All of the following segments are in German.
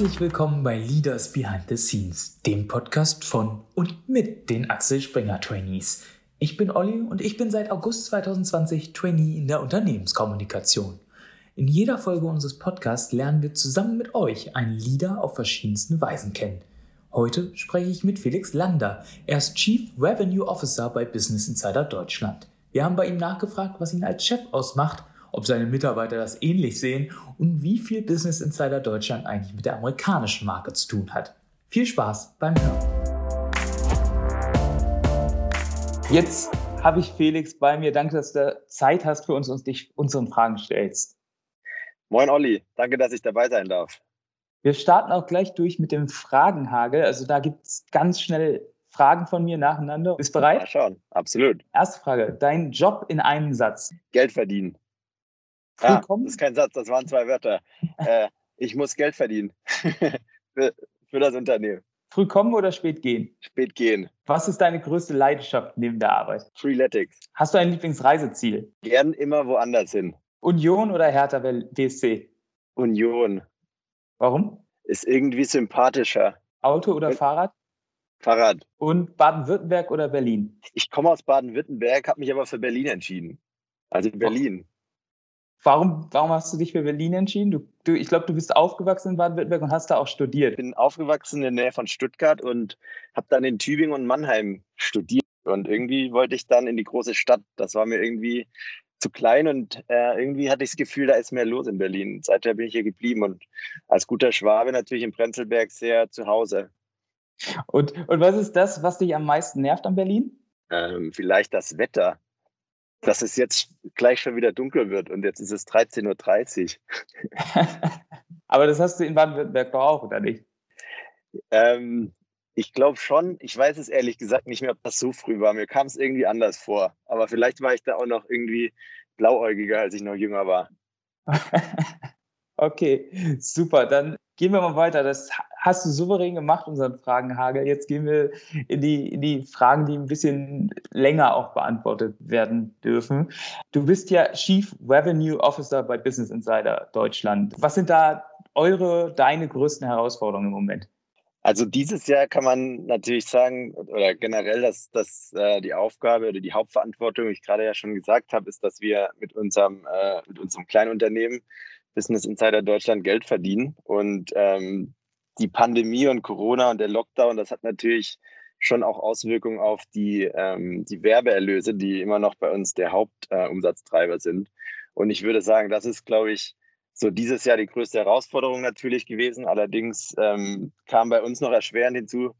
Herzlich willkommen bei Leaders Behind the Scenes, dem Podcast von und mit den Axel Springer Trainees. Ich bin Olli und ich bin seit August 2020 Trainee in der Unternehmenskommunikation. In jeder Folge unseres Podcasts lernen wir zusammen mit euch einen Leader auf verschiedensten Weisen kennen. Heute spreche ich mit Felix Lander. Er ist Chief Revenue Officer bei Business Insider Deutschland. Wir haben bei ihm nachgefragt, was ihn als Chef ausmacht ob seine Mitarbeiter das ähnlich sehen und wie viel Business Insider Deutschland eigentlich mit der amerikanischen Marke zu tun hat. Viel Spaß beim Hören. Jetzt habe ich Felix bei mir. Danke, dass du Zeit hast für uns und dich unseren Fragen stellst. Moin Olli, danke, dass ich dabei sein darf. Wir starten auch gleich durch mit dem Fragenhagel. Also da gibt es ganz schnell Fragen von mir nacheinander. Bist du bereit? Ja, schon, absolut. Erste Frage. Dein Job in einem Satz. Geld verdienen. Ja, das ist kein Satz, das waren zwei Wörter. äh, ich muss Geld verdienen für, für das Unternehmen. Früh kommen oder spät gehen? Spät gehen. Was ist deine größte Leidenschaft neben der Arbeit? Freeletics. Hast du ein Lieblingsreiseziel? Gern immer woanders hin. Union oder Hertha BSC? Union. Warum? Ist irgendwie sympathischer. Auto oder Und Fahrrad? Fahrrad. Und Baden-Württemberg oder Berlin? Ich komme aus Baden-Württemberg, habe mich aber für Berlin entschieden. Also Berlin. Warum, warum hast du dich für Berlin entschieden? Du, du, ich glaube, du bist aufgewachsen in Baden-Württemberg und hast da auch studiert. Ich bin aufgewachsen in der Nähe von Stuttgart und habe dann in Tübingen und Mannheim studiert. Und irgendwie wollte ich dann in die große Stadt. Das war mir irgendwie zu klein und äh, irgendwie hatte ich das Gefühl, da ist mehr los in Berlin. Seither bin ich hier geblieben und als guter Schwabe natürlich in Prenzlberg sehr zu Hause. Und, und was ist das, was dich am meisten nervt an Berlin? Ähm, vielleicht das Wetter dass es jetzt gleich schon wieder dunkel wird und jetzt ist es 13.30 Uhr. Aber das hast du in Baden-Württemberg doch auch, oder nicht? Ähm, ich glaube schon. Ich weiß es ehrlich gesagt nicht mehr, ob das so früh war. Mir kam es irgendwie anders vor. Aber vielleicht war ich da auch noch irgendwie blauäugiger, als ich noch jünger war. okay, super. Dann Gehen wir mal weiter. Das hast du souverän gemacht, unseren Fragenhagel. Jetzt gehen wir in die, in die Fragen, die ein bisschen länger auch beantwortet werden dürfen. Du bist ja Chief Revenue Officer bei Business Insider Deutschland. Was sind da eure, deine größten Herausforderungen im Moment? Also dieses Jahr kann man natürlich sagen, oder generell, dass, dass äh, die Aufgabe oder die Hauptverantwortung, wie ich gerade ja schon gesagt habe, ist, dass wir mit unserem, äh, mit unserem Kleinunternehmen Business Insider Deutschland Geld verdienen. Und ähm, die Pandemie und Corona und der Lockdown, das hat natürlich schon auch Auswirkungen auf die, ähm, die Werbeerlöse, die immer noch bei uns der Hauptumsatztreiber äh, sind. Und ich würde sagen, das ist, glaube ich, so dieses Jahr die größte Herausforderung natürlich gewesen. Allerdings ähm, kam bei uns noch erschwerend hinzu,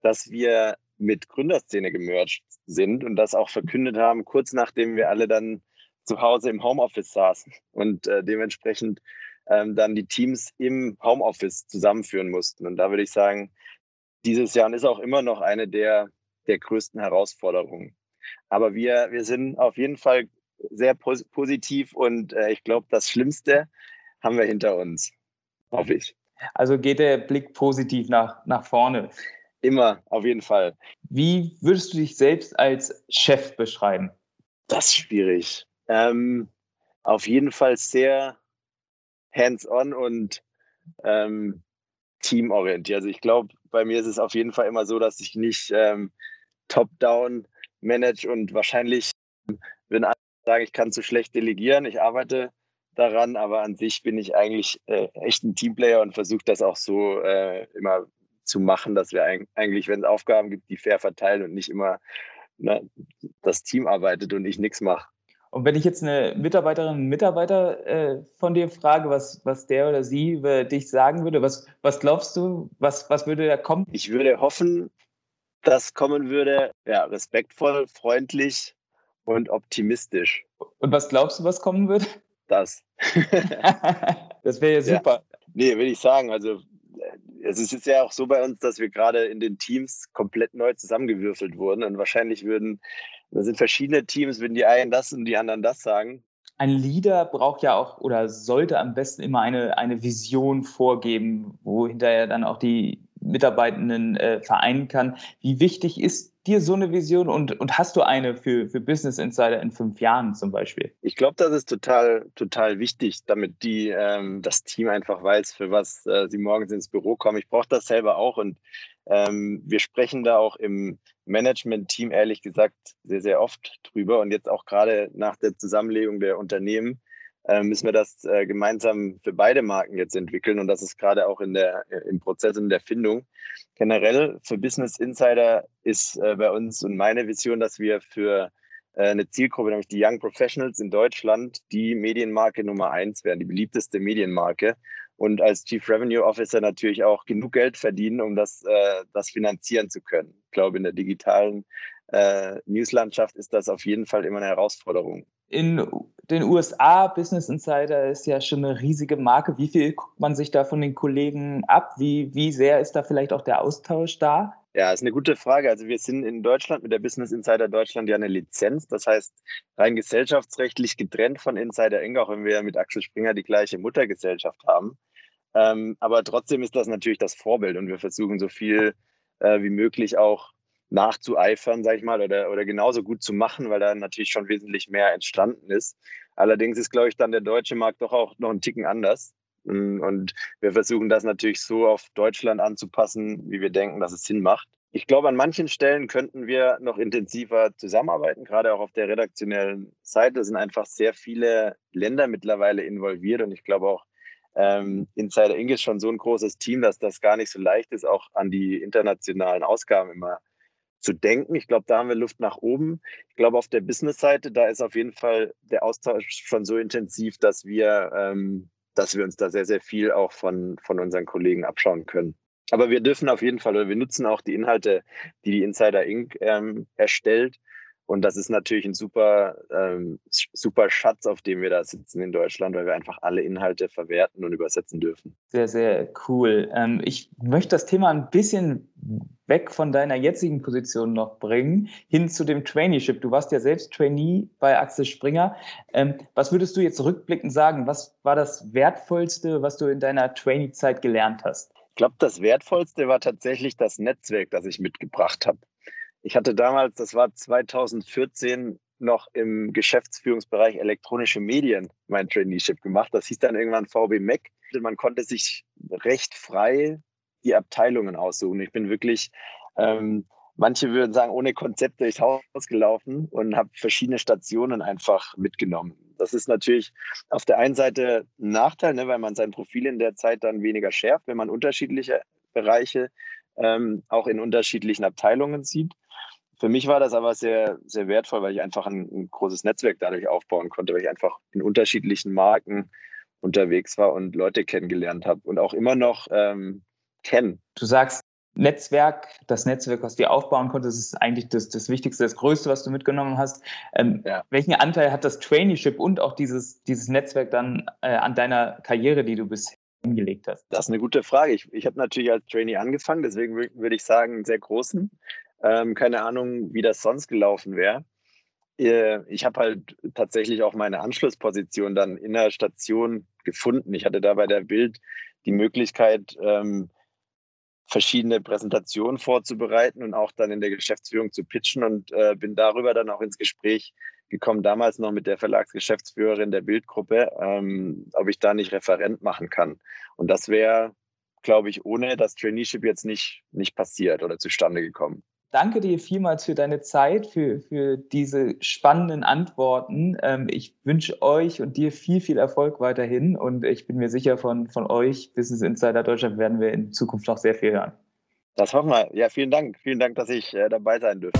dass wir mit Gründerszene gemerged sind und das auch verkündet haben, kurz nachdem wir alle dann zu Hause im Homeoffice saßen und äh, dementsprechend ähm, dann die Teams im Homeoffice zusammenführen mussten. Und da würde ich sagen, dieses Jahr ist auch immer noch eine der, der größten Herausforderungen. Aber wir, wir sind auf jeden Fall sehr pos positiv und äh, ich glaube, das Schlimmste haben wir hinter uns, hoffe ich. Also geht der Blick positiv nach, nach vorne. Immer, auf jeden Fall. Wie würdest du dich selbst als Chef beschreiben? Das ist schwierig. Ähm, auf jeden Fall sehr hands-on und ähm, teamorientiert. Also ich glaube, bei mir ist es auf jeden Fall immer so, dass ich nicht ähm, top-down manage und wahrscheinlich, wenn andere sagen, ich kann zu schlecht delegieren, ich arbeite daran, aber an sich bin ich eigentlich äh, echt ein Teamplayer und versuche das auch so äh, immer zu machen, dass wir eigentlich, wenn es Aufgaben gibt, die fair verteilen und nicht immer ne, das Team arbeitet und ich nichts mache. Und wenn ich jetzt eine Mitarbeiterin, einen Mitarbeiter äh, von dir frage, was, was der oder sie über dich sagen würde, was, was glaubst du, was, was würde da kommen? Ich würde hoffen, dass kommen würde, ja, respektvoll, freundlich und optimistisch. Und was glaubst du, was kommen würde? Das. das wäre ja super. Ja. Nee, würde ich sagen. Also es ist ja auch so bei uns, dass wir gerade in den Teams komplett neu zusammengewürfelt wurden und wahrscheinlich würden da sind verschiedene Teams, wenn die einen das und die anderen das sagen. Ein Leader braucht ja auch oder sollte am besten immer eine, eine Vision vorgeben, wo hinterher dann auch die Mitarbeitenden äh, vereinen kann. Wie wichtig ist dir so eine Vision und, und hast du eine für, für Business Insider in fünf Jahren zum Beispiel? Ich glaube, das ist total, total wichtig, damit die, ähm, das Team einfach weiß, für was äh, sie morgens ins Büro kommen. Ich brauche das selber auch und ähm, wir sprechen da auch im Management-Team ehrlich gesagt sehr, sehr oft drüber und jetzt auch gerade nach der Zusammenlegung der Unternehmen äh, müssen wir das äh, gemeinsam für beide Marken jetzt entwickeln und das ist gerade auch in der, äh, im Prozess in der Findung. Generell für Business Insider ist äh, bei uns und meine Vision, dass wir für äh, eine Zielgruppe, nämlich die Young Professionals in Deutschland, die Medienmarke Nummer eins werden, die beliebteste Medienmarke und als Chief Revenue Officer natürlich auch genug Geld verdienen, um das, äh, das finanzieren zu können. Ich glaube, in der digitalen äh, Newslandschaft ist das auf jeden Fall immer eine Herausforderung. In den USA, Business Insider ist ja schon eine riesige Marke. Wie viel guckt man sich da von den Kollegen ab? Wie, wie sehr ist da vielleicht auch der Austausch da? Ja, ist eine gute Frage. Also wir sind in Deutschland mit der Business Insider Deutschland ja eine Lizenz. Das heißt, rein gesellschaftsrechtlich getrennt von Insider Inc., auch wenn wir mit Axel Springer die gleiche Muttergesellschaft haben. Ähm, aber trotzdem ist das natürlich das Vorbild und wir versuchen so viel äh, wie möglich auch nachzueifern, sag ich mal, oder, oder genauso gut zu machen, weil da natürlich schon wesentlich mehr entstanden ist. Allerdings ist, glaube ich, dann der deutsche Markt doch auch noch ein Ticken anders. Und wir versuchen das natürlich so auf Deutschland anzupassen, wie wir denken, dass es Sinn macht. Ich glaube, an manchen Stellen könnten wir noch intensiver zusammenarbeiten, gerade auch auf der redaktionellen Seite. Sind einfach sehr viele Länder mittlerweile involviert und ich glaube auch, ähm, Insider Inc. ist schon so ein großes Team, dass das gar nicht so leicht ist, auch an die internationalen Ausgaben immer zu denken. Ich glaube, da haben wir Luft nach oben. Ich glaube, auf der Business-Seite, da ist auf jeden Fall der Austausch schon so intensiv, dass wir, ähm, dass wir uns da sehr, sehr viel auch von, von unseren Kollegen abschauen können. Aber wir dürfen auf jeden Fall, oder wir nutzen auch die Inhalte, die die Insider Inc. Ähm, erstellt. Und das ist natürlich ein super, ähm, super Schatz, auf dem wir da sitzen in Deutschland, weil wir einfach alle Inhalte verwerten und übersetzen dürfen. Sehr, sehr cool. Ähm, ich möchte das Thema ein bisschen weg von deiner jetzigen Position noch bringen, hin zu dem Traineeship. Du warst ja selbst Trainee bei Axel Springer. Ähm, was würdest du jetzt rückblickend sagen? Was war das Wertvollste, was du in deiner Trainee-Zeit gelernt hast? Ich glaube, das Wertvollste war tatsächlich das Netzwerk, das ich mitgebracht habe. Ich hatte damals, das war 2014, noch im Geschäftsführungsbereich elektronische Medien mein Traineeship gemacht. Das hieß dann irgendwann VB Mac. Man konnte sich recht frei die Abteilungen aussuchen. Ich bin wirklich, ähm, manche würden sagen, ohne Konzept durchs Haus gelaufen und habe verschiedene Stationen einfach mitgenommen. Das ist natürlich auf der einen Seite ein Nachteil, ne, weil man sein Profil in der Zeit dann weniger schärft, wenn man unterschiedliche Bereiche ähm, auch in unterschiedlichen Abteilungen sieht. Für mich war das aber sehr, sehr wertvoll, weil ich einfach ein, ein, großes Netzwerk dadurch aufbauen konnte, weil ich einfach in unterschiedlichen Marken unterwegs war und Leute kennengelernt habe und auch immer noch ähm, kennen. Du sagst, Netzwerk, das Netzwerk, was du aufbauen konntest, ist eigentlich das, das Wichtigste, das Größte, was du mitgenommen hast. Ähm, ja. Welchen Anteil hat das Traineeship und auch dieses, dieses Netzwerk dann äh, an deiner Karriere, die du bisher hingelegt hast? Das ist eine gute Frage. Ich, ich habe natürlich als Trainee angefangen, deswegen würde ich sagen, einen sehr großen. Ähm, keine Ahnung, wie das sonst gelaufen wäre. Äh, ich habe halt tatsächlich auch meine Anschlussposition dann in der Station gefunden. Ich hatte da bei der Bild die Möglichkeit, ähm, verschiedene Präsentationen vorzubereiten und auch dann in der Geschäftsführung zu pitchen und äh, bin darüber dann auch ins Gespräch gekommen, damals noch mit der Verlagsgeschäftsführerin der Bildgruppe, ähm, ob ich da nicht Referent machen kann. Und das wäre, glaube ich, ohne das Traineeship jetzt nicht, nicht passiert oder zustande gekommen. Danke dir vielmals für deine Zeit, für, für diese spannenden Antworten. Ähm, ich wünsche euch und dir viel, viel Erfolg weiterhin und ich bin mir sicher, von, von euch, Business Insider Deutschland, werden wir in Zukunft noch sehr viel hören. Das hoffen wir. Ja, vielen Dank. Vielen Dank, dass ich äh, dabei sein dürfte.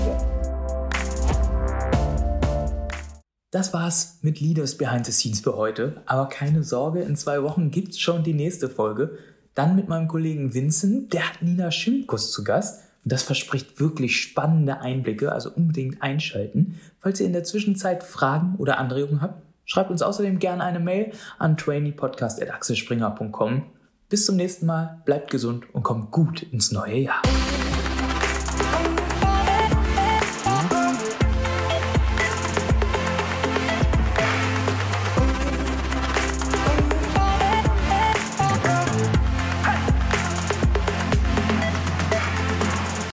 Das war's mit Leaders Behind the Scenes für heute. Aber keine Sorge, in zwei Wochen gibt's schon die nächste Folge. Dann mit meinem Kollegen Vincent, der hat Nina Schimkus zu Gast. Das verspricht wirklich spannende Einblicke, also unbedingt einschalten. Falls ihr in der Zwischenzeit Fragen oder Anregungen habt, schreibt uns außerdem gerne eine Mail an traineepodcast.axelspringer.com. Bis zum nächsten Mal, bleibt gesund und kommt gut ins neue Jahr.